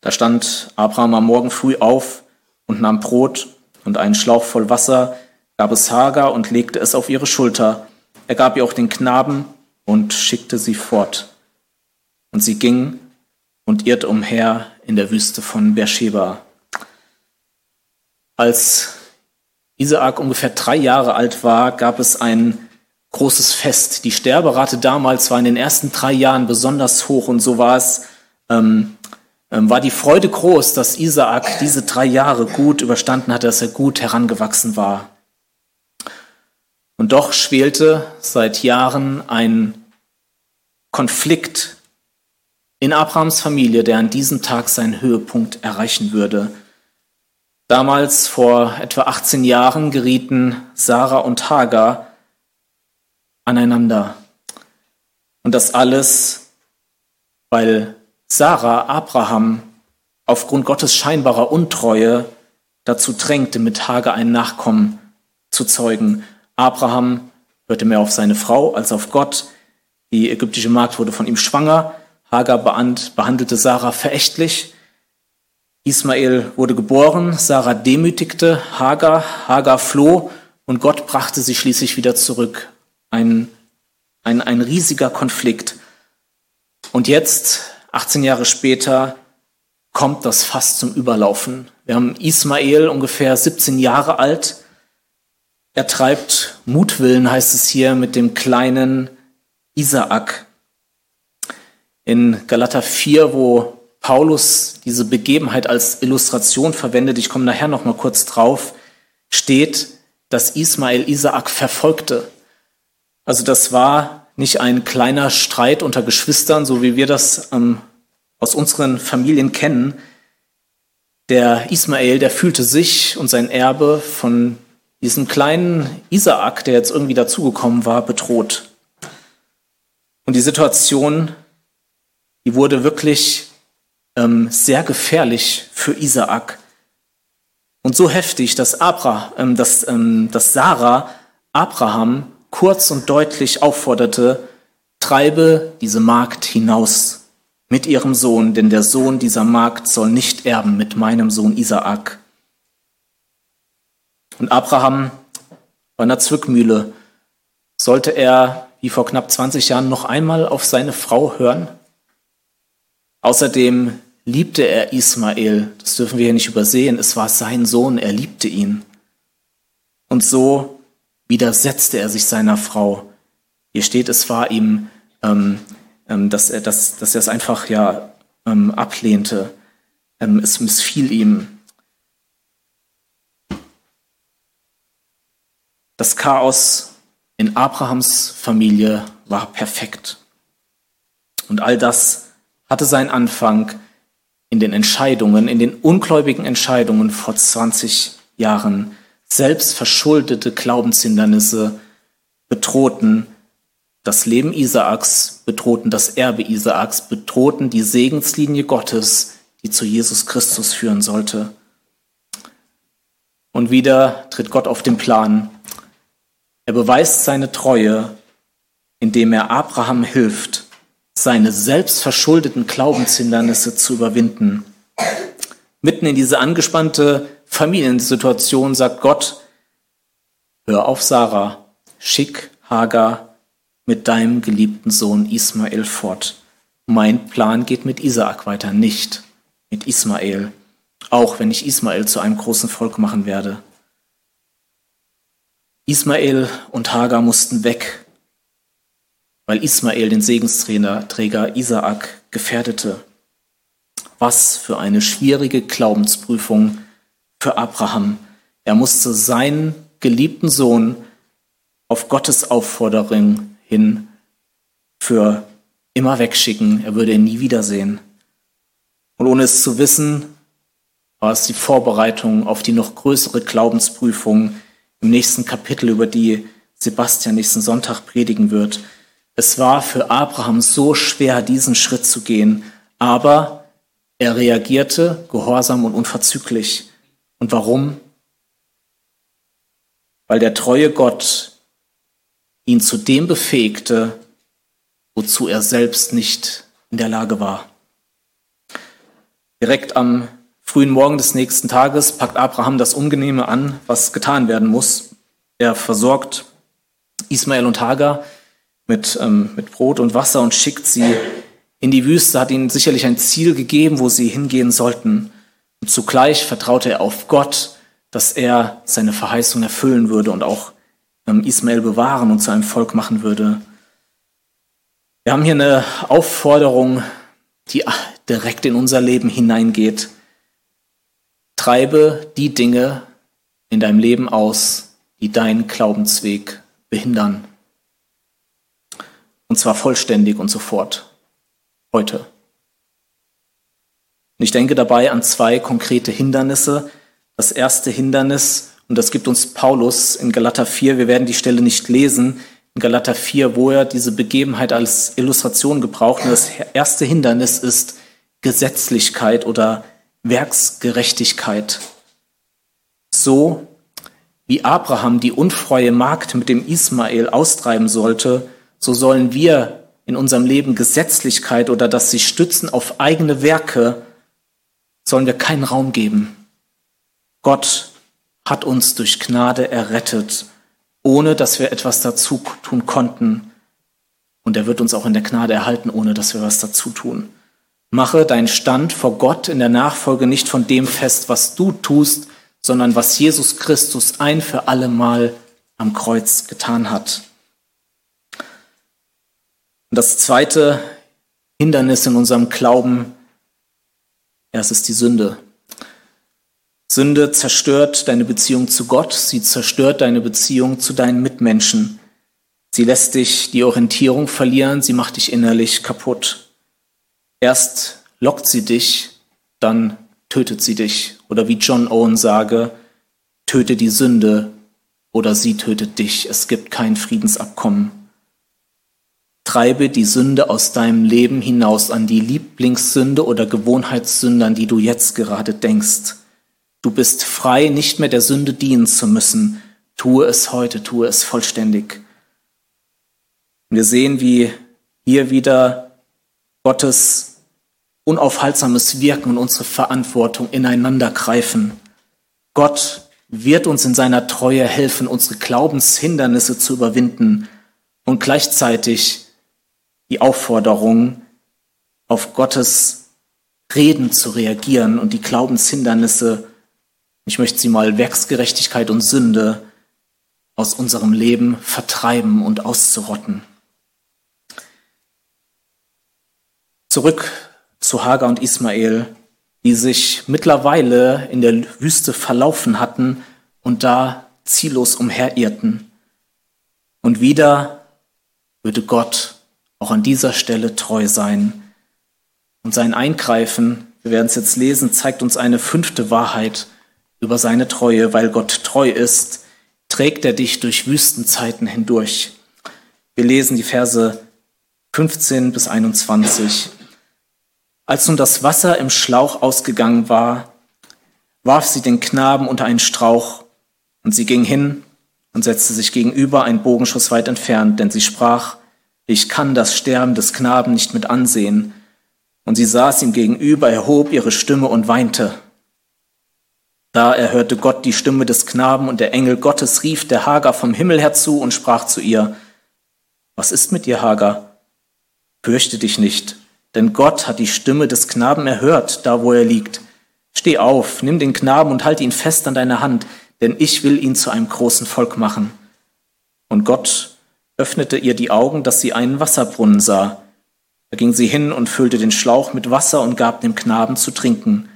Da stand Abraham am Morgen früh auf und nahm Brot und einen Schlauch voll Wasser, gab es Hagar und legte es auf ihre Schulter. Er gab ihr auch den Knaben und schickte sie fort. Und sie ging und irrte umher in der Wüste von Beersheba. Als Isaak ungefähr drei Jahre alt war, gab es einen großes Fest. Die Sterberate damals war in den ersten drei Jahren besonders hoch und so war es, ähm, ähm, war die Freude groß, dass Isaak diese drei Jahre gut überstanden hatte, dass er gut herangewachsen war. Und doch schwelte seit Jahren ein Konflikt in Abrahams Familie, der an diesem Tag seinen Höhepunkt erreichen würde. Damals, vor etwa 18 Jahren, gerieten Sarah und Hagar aneinander. Und das alles, weil Sarah Abraham aufgrund Gottes scheinbarer Untreue dazu drängte, mit Hagar einen Nachkommen zu zeugen. Abraham hörte mehr auf seine Frau als auf Gott. Die ägyptische Magd wurde von ihm schwanger. Hagar behandelte Sarah verächtlich. Ismael wurde geboren, Sarah demütigte Hagar, Hagar floh und Gott brachte sie schließlich wieder zurück. Ein, ein, ein riesiger Konflikt. Und jetzt, 18 Jahre später, kommt das fast zum Überlaufen. Wir haben Ismael ungefähr 17 Jahre alt. Er treibt Mutwillen, heißt es hier, mit dem kleinen Isaak. In Galater 4, wo Paulus diese Begebenheit als Illustration verwendet, ich komme nachher noch mal kurz drauf, steht, dass Ismael Isaak verfolgte. Also das war nicht ein kleiner Streit unter Geschwistern, so wie wir das ähm, aus unseren Familien kennen. Der Ismael, der fühlte sich und sein Erbe von diesem kleinen Isaak, der jetzt irgendwie dazugekommen war, bedroht. Und die Situation, die wurde wirklich ähm, sehr gefährlich für Isaak. Und so heftig, dass, Abra, ähm, dass, ähm, dass Sarah Abraham kurz und deutlich aufforderte, treibe diese Magd hinaus mit ihrem Sohn, denn der Sohn dieser Magd soll nicht erben mit meinem Sohn Isaak. Und Abraham in der Zwickmühle. Sollte er, wie vor knapp 20 Jahren, noch einmal auf seine Frau hören? Außerdem liebte er Ismael. Das dürfen wir hier nicht übersehen. Es war sein Sohn, er liebte ihn. Und so widersetzte er sich seiner Frau. Hier steht, es war ihm, ähm, ähm, dass, er, dass, dass er es einfach ja ähm, ablehnte. Ähm, es missfiel ihm. Das Chaos in Abrahams Familie war perfekt. Und all das hatte seinen Anfang in den Entscheidungen, in den ungläubigen Entscheidungen vor 20 Jahren selbstverschuldete Glaubenshindernisse bedrohten das Leben Isaaks, bedrohten das Erbe Isaaks, bedrohten die Segenslinie Gottes, die zu Jesus Christus führen sollte. Und wieder tritt Gott auf den Plan. Er beweist seine Treue, indem er Abraham hilft, seine selbstverschuldeten Glaubenshindernisse zu überwinden. Mitten in diese angespannte Familiensituation sagt Gott, hör auf Sarah, schick Hagar mit deinem geliebten Sohn Ismael fort. Mein Plan geht mit Isaak weiter, nicht mit Ismael, auch wenn ich Ismael zu einem großen Volk machen werde. Ismael und Hagar mussten weg, weil Ismael den Segensträger Isaak gefährdete. Was für eine schwierige Glaubensprüfung für Abraham. Er musste seinen geliebten Sohn auf Gottes Aufforderung hin für immer wegschicken. Er würde ihn nie wiedersehen. Und ohne es zu wissen, war es die Vorbereitung auf die noch größere Glaubensprüfung im nächsten Kapitel, über die Sebastian nächsten Sonntag predigen wird. Es war für Abraham so schwer, diesen Schritt zu gehen, aber er reagierte gehorsam und unverzüglich. Und warum? Weil der treue Gott ihn zu dem befähigte, wozu er selbst nicht in der Lage war. Direkt am frühen Morgen des nächsten Tages packt Abraham das Ungenehme an, was getan werden muss. Er versorgt Ismael und Hagar mit, ähm, mit Brot und Wasser und schickt sie in die Wüste, hat ihnen sicherlich ein Ziel gegeben, wo sie hingehen sollten. Und zugleich vertraute er auf Gott, dass er seine Verheißung erfüllen würde und auch ähm, Ismael bewahren und zu einem Volk machen würde. Wir haben hier eine Aufforderung, die direkt in unser Leben hineingeht. Treibe die Dinge in deinem Leben aus, die deinen Glaubensweg behindern. Und zwar vollständig und sofort. Heute. Und ich denke dabei an zwei konkrete Hindernisse. Das erste Hindernis, und das gibt uns Paulus in Galater 4, wir werden die Stelle nicht lesen, in Galater 4, wo er diese Begebenheit als Illustration gebraucht. Und das erste Hindernis ist Gesetzlichkeit oder Werksgerechtigkeit. So wie Abraham die unfreie Magd mit dem Ismael austreiben sollte, so sollen wir in unserem Leben Gesetzlichkeit oder das sich stützen auf eigene Werke, sollen wir keinen Raum geben. Gott hat uns durch Gnade errettet, ohne dass wir etwas dazu tun konnten. Und er wird uns auch in der Gnade erhalten, ohne dass wir was dazu tun. Mache deinen Stand vor Gott in der Nachfolge nicht von dem fest, was du tust, sondern was Jesus Christus ein für alle Mal am Kreuz getan hat. Und das zweite Hindernis in unserem Glauben, es ist die Sünde. Sünde zerstört deine Beziehung zu Gott, sie zerstört deine Beziehung zu deinen Mitmenschen. Sie lässt dich die Orientierung verlieren, sie macht dich innerlich kaputt. Erst lockt sie dich, dann tötet sie dich. Oder wie John Owen sage, töte die Sünde oder sie tötet dich. Es gibt kein Friedensabkommen. Treibe die Sünde aus deinem Leben hinaus an die Lieblingssünde oder Gewohnheitssünde, an die du jetzt gerade denkst. Du bist frei, nicht mehr der Sünde dienen zu müssen. Tue es heute, tue es vollständig. Wir sehen, wie hier wieder Gottes unaufhaltsames Wirken und unsere Verantwortung ineinander greifen. Gott wird uns in seiner Treue helfen, unsere Glaubenshindernisse zu überwinden und gleichzeitig die Aufforderung, auf Gottes Reden zu reagieren und die Glaubenshindernisse, ich möchte sie mal Werksgerechtigkeit und Sünde aus unserem Leben vertreiben und auszurotten. Zurück zu Hagar und Ismael, die sich mittlerweile in der Wüste verlaufen hatten und da ziellos umherirrten. Und wieder würde Gott auch an dieser Stelle treu sein. Und sein Eingreifen, wir werden es jetzt lesen, zeigt uns eine fünfte Wahrheit über seine Treue. Weil Gott treu ist, trägt er dich durch Wüstenzeiten hindurch. Wir lesen die Verse 15 bis 21. Als nun das Wasser im Schlauch ausgegangen war, warf sie den Knaben unter einen Strauch, und sie ging hin und setzte sich gegenüber einen Bogenschuss weit entfernt, denn sie sprach, ich kann das Sterben des Knaben nicht mit ansehen. Und sie saß ihm gegenüber, erhob ihre Stimme und weinte. Da erhörte Gott die Stimme des Knaben und der Engel Gottes rief der Hagar vom Himmel herzu und sprach zu ihr, Was ist mit dir, Hagar? Fürchte dich nicht, denn Gott hat die Stimme des Knaben erhört, da wo er liegt. Steh auf, nimm den Knaben und halte ihn fest an deiner Hand, denn ich will ihn zu einem großen Volk machen. Und Gott öffnete ihr die Augen, dass sie einen Wasserbrunnen sah. Da ging sie hin und füllte den Schlauch mit Wasser und gab dem Knaben zu trinken.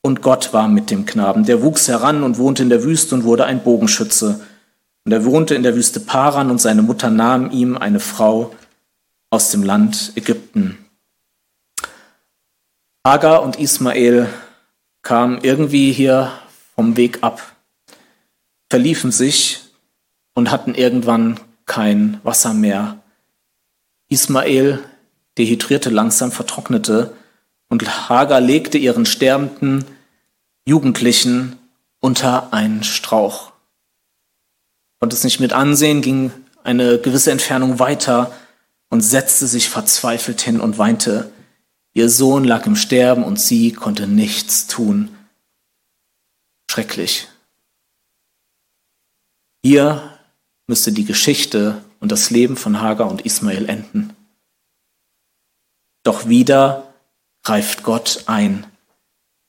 Und Gott war mit dem Knaben. Der wuchs heran und wohnte in der Wüste und wurde ein Bogenschütze. Und er wohnte in der Wüste Paran und seine Mutter nahm ihm eine Frau aus dem Land Ägypten. Hagar und Ismael kamen irgendwie hier vom Weg ab, verliefen sich und hatten irgendwann kein Wasser mehr. Ismael dehydrierte langsam, vertrocknete und Hagar legte ihren sterbenden Jugendlichen unter einen Strauch. Konnte es nicht mit ansehen, ging eine gewisse Entfernung weiter und setzte sich verzweifelt hin und weinte. Ihr Sohn lag im Sterben und sie konnte nichts tun. Schrecklich. Hier müsste die Geschichte und das Leben von Hagar und Ismael enden. Doch wieder greift Gott ein,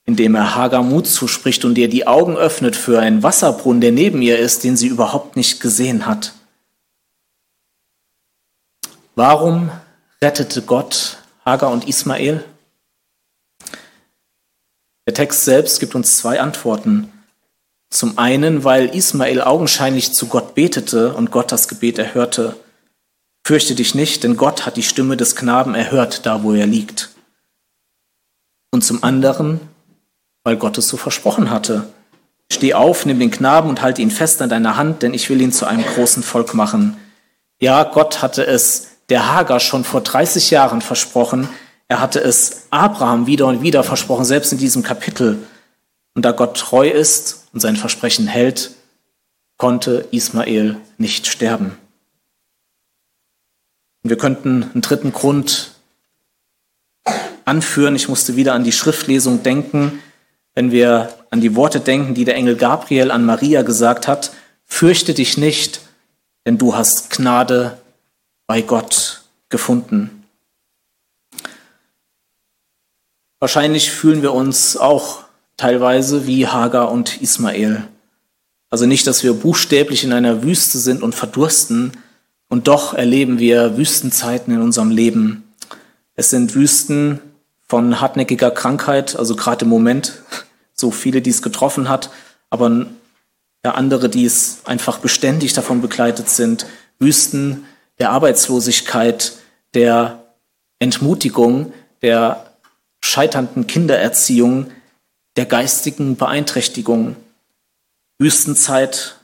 indem er Hagar Mut zuspricht und ihr die Augen öffnet für einen Wasserbrunnen, der neben ihr ist, den sie überhaupt nicht gesehen hat. Warum rettete Gott Hagar und Ismael? Der Text selbst gibt uns zwei Antworten. Zum einen, weil Ismael augenscheinlich zu Gott betete und Gott das Gebet erhörte. Fürchte dich nicht, denn Gott hat die Stimme des Knaben erhört, da wo er liegt. Und zum anderen, weil Gott es so versprochen hatte. Steh auf, nimm den Knaben und halte ihn fest an deiner Hand, denn ich will ihn zu einem großen Volk machen. Ja, Gott hatte es der Hagar schon vor 30 Jahren versprochen. Er hatte es Abraham wieder und wieder versprochen, selbst in diesem Kapitel. Und da Gott treu ist und sein Versprechen hält, konnte Ismael nicht sterben. Wir könnten einen dritten Grund anführen. Ich musste wieder an die Schriftlesung denken, wenn wir an die Worte denken, die der Engel Gabriel an Maria gesagt hat. Fürchte dich nicht, denn du hast Gnade bei Gott gefunden. Wahrscheinlich fühlen wir uns auch teilweise wie Hagar und Ismael. Also nicht, dass wir buchstäblich in einer Wüste sind und verdursten, und doch erleben wir Wüstenzeiten in unserem Leben. Es sind Wüsten von hartnäckiger Krankheit, also gerade im Moment *laughs* so viele, die es getroffen hat, aber ja, andere, die es einfach beständig davon begleitet sind. Wüsten der Arbeitslosigkeit, der Entmutigung, der scheiternden Kindererziehung, der geistigen Beeinträchtigung. Wüstenzeit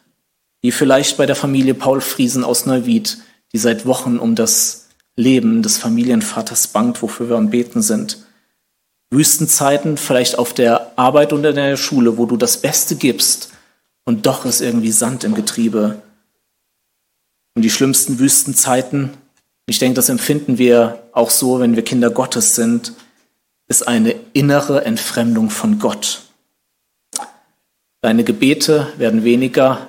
wie vielleicht bei der Familie Paul Friesen aus Neuwied, die seit Wochen um das Leben des Familienvaters bangt, wofür wir am Beten sind. Wüstenzeiten vielleicht auf der Arbeit und in der Schule, wo du das Beste gibst und doch ist irgendwie Sand im Getriebe. Und die schlimmsten Wüstenzeiten, ich denke, das empfinden wir auch so, wenn wir Kinder Gottes sind, ist eine innere Entfremdung von Gott. Deine Gebete werden weniger,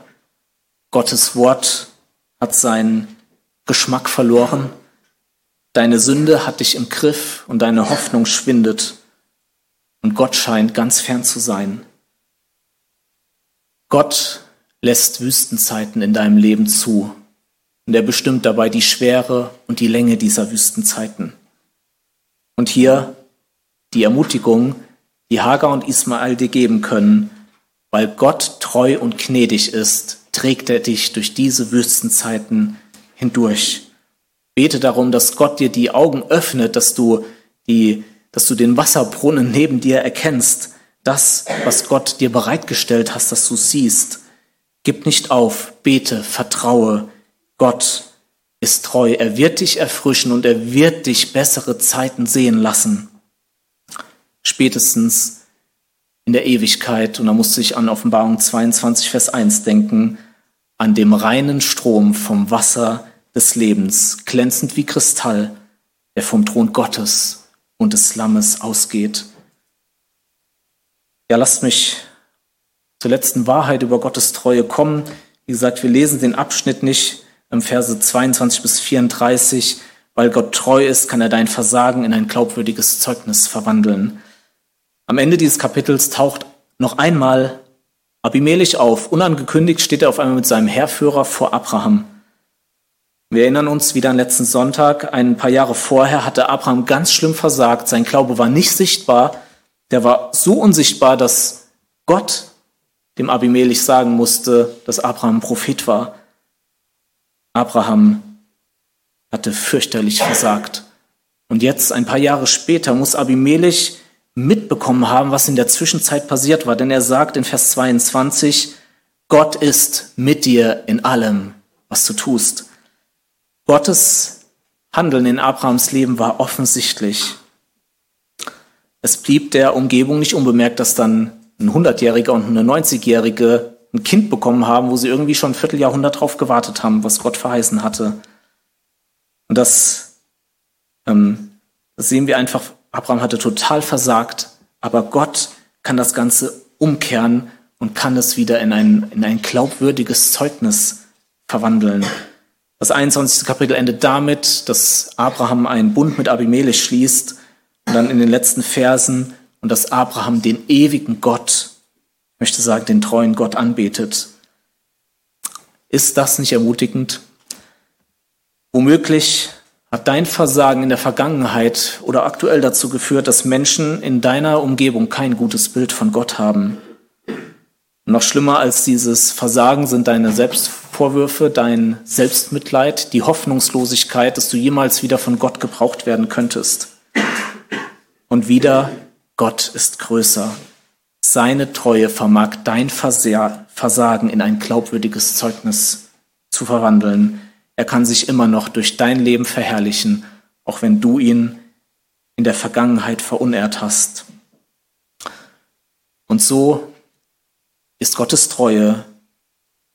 Gottes Wort hat seinen Geschmack verloren. Deine Sünde hat dich im Griff und deine Hoffnung schwindet. Und Gott scheint ganz fern zu sein. Gott lässt Wüstenzeiten in deinem Leben zu. Und er bestimmt dabei die Schwere und die Länge dieser Wüstenzeiten. Und hier die Ermutigung, die Hagar und Ismael dir geben können, weil Gott treu und gnädig ist, trägt er dich durch diese Wüstenzeiten hindurch. Bete darum, dass Gott dir die Augen öffnet, dass du, die, dass du den Wasserbrunnen neben dir erkennst, das, was Gott dir bereitgestellt hast, dass du siehst. Gib nicht auf, bete, vertraue. Gott ist treu. Er wird dich erfrischen und er wird dich bessere Zeiten sehen lassen. Spätestens in der Ewigkeit. Und da musste ich an Offenbarung 22, Vers 1 denken an dem reinen Strom vom Wasser des Lebens, glänzend wie Kristall, der vom Thron Gottes und des Lammes ausgeht. Ja, lasst mich zur letzten Wahrheit über Gottes Treue kommen. Wie gesagt, wir lesen den Abschnitt nicht Verse 22 bis 34. Weil Gott treu ist, kann er dein Versagen in ein glaubwürdiges Zeugnis verwandeln. Am Ende dieses Kapitels taucht noch einmal Abimelech auf. Unangekündigt steht er auf einmal mit seinem Heerführer vor Abraham. Wir erinnern uns wieder an letzten Sonntag, ein paar Jahre vorher hatte Abraham ganz schlimm versagt. Sein Glaube war nicht sichtbar. Der war so unsichtbar, dass Gott dem Abimelech sagen musste, dass Abraham Prophet war. Abraham hatte fürchterlich versagt. Und jetzt, ein paar Jahre später, muss Abimelech mitbekommen haben, was in der Zwischenzeit passiert war. Denn er sagt in Vers 22, Gott ist mit dir in allem, was du tust. Gottes Handeln in Abrahams Leben war offensichtlich. Es blieb der Umgebung nicht unbemerkt, dass dann ein 100-Jähriger und eine 90-Jährige ein Kind bekommen haben, wo sie irgendwie schon ein Vierteljahrhundert drauf gewartet haben, was Gott verheißen hatte. Und das, ähm, das sehen wir einfach Abraham hatte total versagt, aber Gott kann das Ganze umkehren und kann es wieder in ein, in ein glaubwürdiges Zeugnis verwandeln. Das 21. Kapitel endet damit, dass Abraham einen Bund mit Abimelech schließt und dann in den letzten Versen und dass Abraham den ewigen Gott, möchte sagen, den treuen Gott anbetet. Ist das nicht ermutigend? Womöglich Hat dein Versagen in der Vergangenheit oder aktuell dazu geführt, dass Menschen in deiner Umgebung kein gutes Bild von Gott haben? Noch schlimmer als dieses Versagen sind deine Selbstvorwürfe, dein Selbstmitleid, die Hoffnungslosigkeit, dass du jemals wieder von Gott gebraucht werden könntest. Und wieder, Gott ist größer. Seine Treue vermag dein Versagen in ein glaubwürdiges Zeugnis zu verwandeln. Er kann sich immer noch durch dein Leben verherrlichen, auch wenn du ihn in der Vergangenheit verunehrt hast. Und so ist Gottes Treue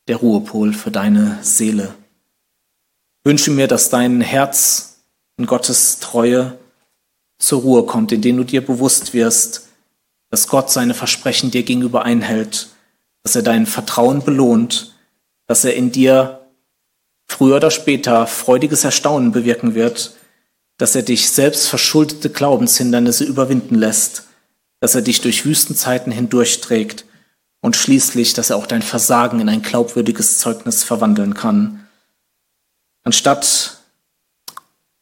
der Ruhepol für deine Seele. Wünsche mir, dass dein Herz in Gottes Treue zur Ruhe kommt, indem du dir bewusst wirst, dass Gott seine Versprechen dir gegenüber einhält, dass er dein Vertrauen belohnt, dass er in dir früher oder später freudiges Erstaunen bewirken wird, dass er dich selbst verschuldete Glaubenshindernisse überwinden lässt, dass er dich durch Wüstenzeiten hindurchträgt und schließlich, dass er auch dein Versagen in ein glaubwürdiges Zeugnis verwandeln kann. Anstatt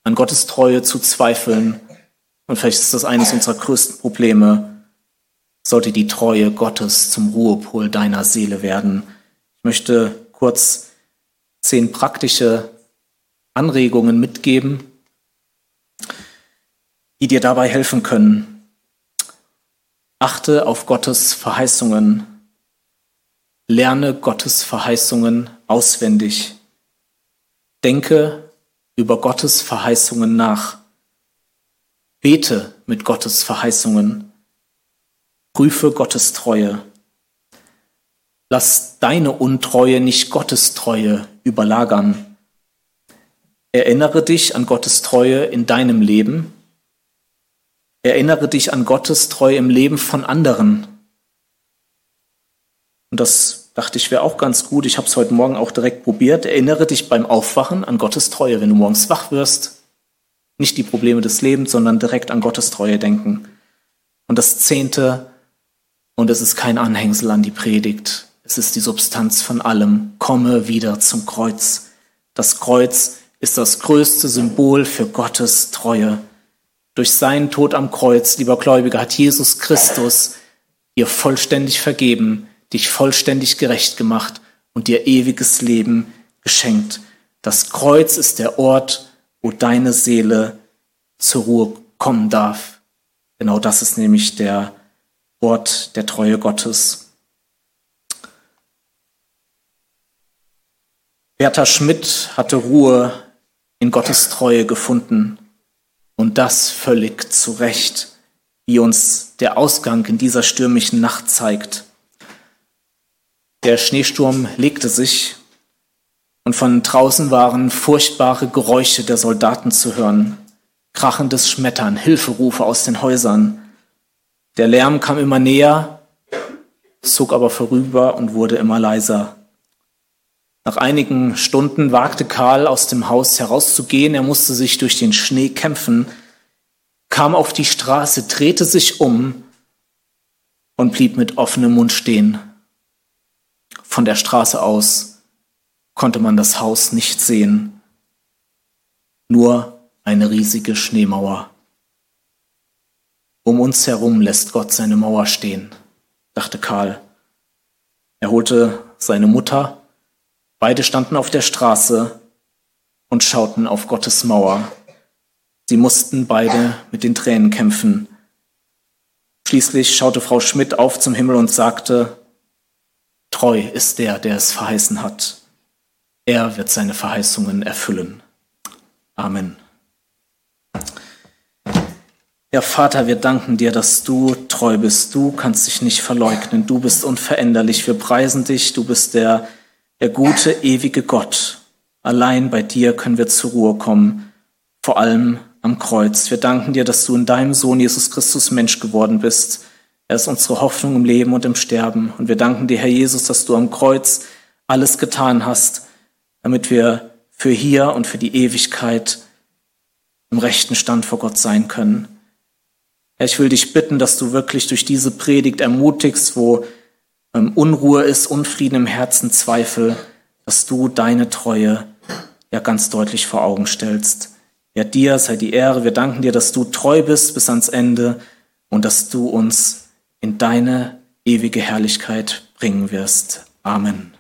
an Gottes Treue zu zweifeln, und vielleicht ist das eines unserer größten Probleme, sollte die Treue Gottes zum Ruhepol deiner Seele werden. Ich möchte kurz zehn praktische Anregungen mitgeben, die dir dabei helfen können. Achte auf Gottes Verheißungen. Lerne Gottes Verheißungen auswendig. Denke über Gottes Verheißungen nach. Bete mit Gottes Verheißungen. Prüfe Gottes Treue. Lass deine Untreue nicht Gottes Treue überlagern. Erinnere dich an Gottes Treue in deinem Leben. Erinnere dich an Gottes Treue im Leben von anderen. Und das dachte ich wäre auch ganz gut. Ich habe es heute Morgen auch direkt probiert. Erinnere dich beim Aufwachen an Gottes Treue, wenn du morgens wach wirst. Nicht die Probleme des Lebens, sondern direkt an Gottes Treue denken. Und das Zehnte, und es ist kein Anhängsel an die Predigt. Es ist die Substanz von allem. Komme wieder zum Kreuz. Das Kreuz ist das größte Symbol für Gottes Treue. Durch seinen Tod am Kreuz, lieber Gläubiger, hat Jesus Christus dir vollständig vergeben, dich vollständig gerecht gemacht und dir ewiges Leben geschenkt. Das Kreuz ist der Ort, wo deine Seele zur Ruhe kommen darf. Genau das ist nämlich der Wort der Treue Gottes. Bertha Schmidt hatte Ruhe in Gottes Treue gefunden und das völlig zu Recht, wie uns der Ausgang in dieser stürmischen Nacht zeigt. Der Schneesturm legte sich und von draußen waren furchtbare Geräusche der Soldaten zu hören, krachendes Schmettern, Hilferufe aus den Häusern. Der Lärm kam immer näher, zog aber vorüber und wurde immer leiser. Nach einigen Stunden wagte Karl aus dem Haus herauszugehen. Er musste sich durch den Schnee kämpfen, kam auf die Straße, drehte sich um und blieb mit offenem Mund stehen. Von der Straße aus konnte man das Haus nicht sehen, nur eine riesige Schneemauer. Um uns herum lässt Gott seine Mauer stehen, dachte Karl. Er holte seine Mutter, beide standen auf der Straße und schauten auf Gottes Mauer. Sie mussten beide mit den Tränen kämpfen. Schließlich schaute Frau Schmidt auf zum Himmel und sagte, Treu ist der, der es verheißen hat. Er wird seine Verheißungen erfüllen. Amen. Ja, Vater, wir danken dir, dass du treu bist. Du kannst dich nicht verleugnen. Du bist unveränderlich. Wir preisen dich. Du bist der, der gute, ewige Gott. Allein bei dir können wir zur Ruhe kommen. Vor allem am Kreuz. Wir danken dir, dass du in deinem Sohn Jesus Christus Mensch geworden bist. Er ist unsere Hoffnung im Leben und im Sterben. Und wir danken dir, Herr Jesus, dass du am Kreuz alles getan hast, damit wir für hier und für die Ewigkeit im rechten Stand vor Gott sein können. Herr, ich will dich bitten, dass du wirklich durch diese Predigt ermutigst, wo ähm, Unruhe ist, Unfrieden im Herzen, Zweifel, dass du deine Treue ja ganz deutlich vor Augen stellst. Ja, dir sei die Ehre. Wir danken dir, dass du treu bist bis ans Ende und dass du uns in deine ewige Herrlichkeit bringen wirst. Amen.